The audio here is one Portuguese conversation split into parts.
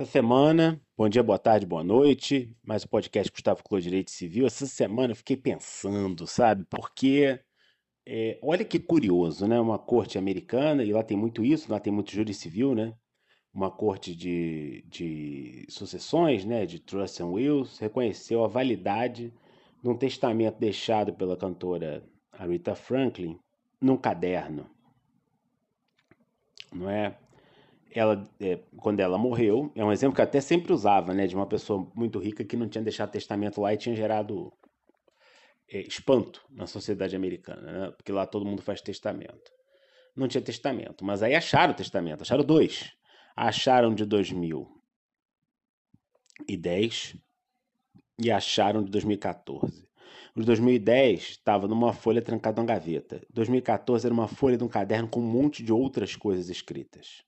Essa semana, bom dia, boa tarde, boa noite, mais o um podcast Gustavo Clô Direito Civil. Essa semana eu fiquei pensando, sabe, porque é, olha que curioso, né? Uma corte americana, e lá tem muito isso, lá tem muito júri civil, né? Uma corte de, de sucessões, né? De Trust and Wills, reconheceu a validade de um testamento deixado pela cantora Aretha Franklin num caderno, não é? Ela, é, quando ela morreu, é um exemplo que eu até sempre usava, né, de uma pessoa muito rica que não tinha deixado testamento lá e tinha gerado é, espanto na sociedade americana, né, porque lá todo mundo faz testamento. Não tinha testamento, mas aí acharam o testamento, acharam dois. Acharam de 2010 e acharam de 2014. O de 2010 estava numa folha trancada na gaveta. 2014 era uma folha de um caderno com um monte de outras coisas escritas.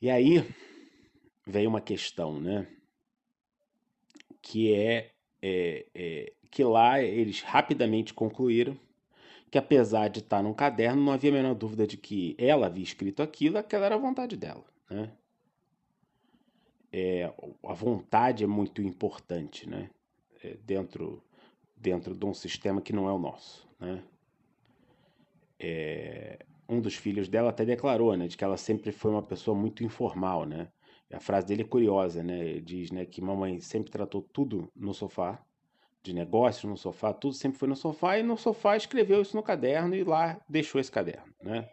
E aí veio uma questão, né? Que é, é, é, que lá eles rapidamente concluíram que apesar de estar num caderno, não havia a menor dúvida de que ela havia escrito aquilo, aquela era a vontade dela, né? É, a vontade é muito importante, né? É, dentro, dentro de um sistema que não é o nosso, né? É, um dos filhos dela até declarou, né, de que ela sempre foi uma pessoa muito informal, né? A frase dele é curiosa, né? Ele diz, né, que mamãe sempre tratou tudo no sofá, de negócios no sofá, tudo sempre foi no sofá e no sofá escreveu isso no caderno e lá deixou esse caderno, né?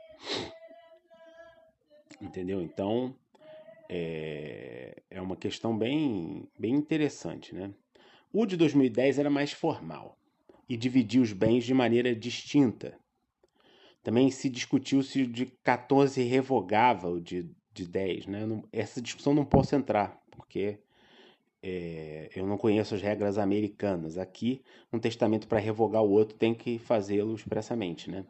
Entendeu? Então é, é uma questão bem, bem interessante, né? O de 2010 era mais formal e dividia os bens de maneira distinta também se discutiu se o de 14 revogava o de, de 10. Né? Não, essa discussão não posso entrar, porque é, eu não conheço as regras americanas. Aqui, um testamento para revogar o outro tem que fazê-lo expressamente. Né?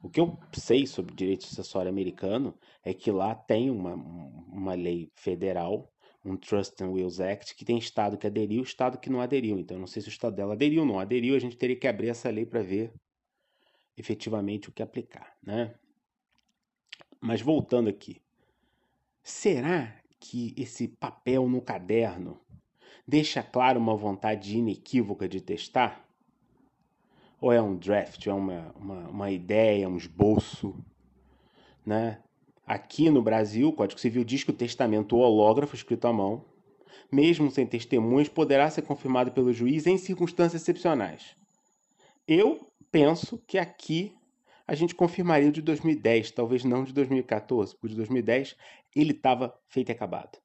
O que eu sei sobre direito sucessório americano é que lá tem uma, uma lei federal, um Trust and Wills Act, que tem estado que aderiu e estado que não aderiu. Então, não sei se o estado dela aderiu ou não aderiu, a gente teria que abrir essa lei para ver efetivamente o que aplicar, né? Mas voltando aqui, será que esse papel no caderno deixa claro uma vontade inequívoca de testar? Ou é um draft, é uma, uma, uma ideia, um esboço, né? Aqui no Brasil, o Código Civil diz que o testamento hológrafo escrito à mão, mesmo sem testemunhas, poderá ser confirmado pelo juiz em circunstâncias excepcionais. Eu penso que aqui a gente confirmaria o de 2010, talvez não de 2014, porque o de 2010 ele estava feito e acabado.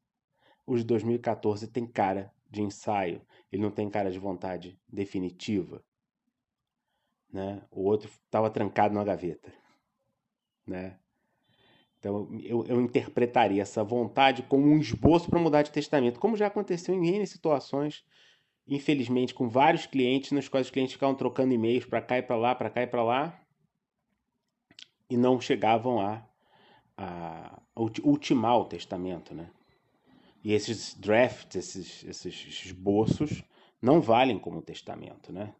O de 2014 tem cara de ensaio, ele não tem cara de vontade definitiva. Né? O outro estava trancado na gaveta. Né? Então eu, eu interpretaria essa vontade como um esboço para mudar de testamento, como já aconteceu em N situações infelizmente, com vários clientes, nos quais os clientes ficavam trocando e-mails para cá e para lá, para cá e para lá, e não chegavam a, a, ultimar o testamento, né? E esses drafts, esses, esses esboços, não valem como testamento, né?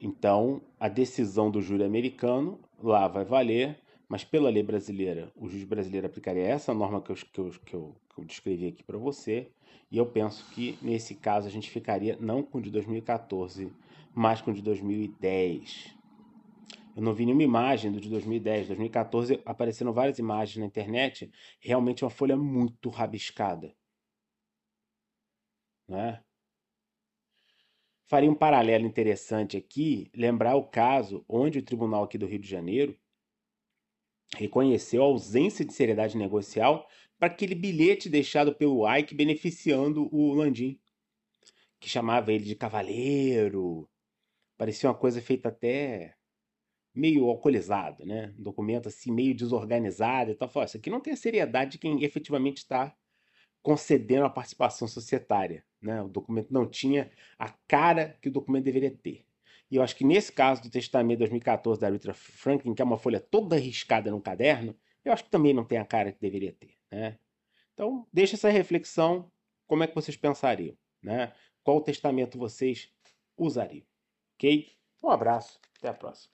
Então, a decisão do júri americano lá vai valer, mas pela lei brasileira, o juiz brasileiro aplicaria essa norma que eu, que eu, que eu, que eu descrevi aqui para você, e eu penso que nesse caso a gente ficaria não com o de 2014, mas com o de 2010. Eu não vi nenhuma imagem do de 2010. 2014 apareceram várias imagens na internet, realmente uma folha muito rabiscada. Né? Faria um paralelo interessante aqui, lembrar o caso onde o tribunal aqui do Rio de Janeiro reconheceu a ausência de seriedade negocial para aquele bilhete deixado pelo Ike beneficiando o Landim, que chamava ele de cavaleiro. Parecia uma coisa feita até meio alcoolizado, né? Um documento assim meio desorganizado e tal. Falou, isso aqui não tem a seriedade de quem efetivamente está concedendo a participação societária, né? O documento não tinha a cara que o documento deveria ter. E eu acho que nesse caso do testamento de 2014 da Rita Franklin, que é uma folha toda riscada num caderno, eu acho que também não tem a cara que deveria ter. Né? Então, deixa essa reflexão, como é que vocês pensariam? Né? Qual testamento vocês usariam? Ok? Um abraço, até a próxima.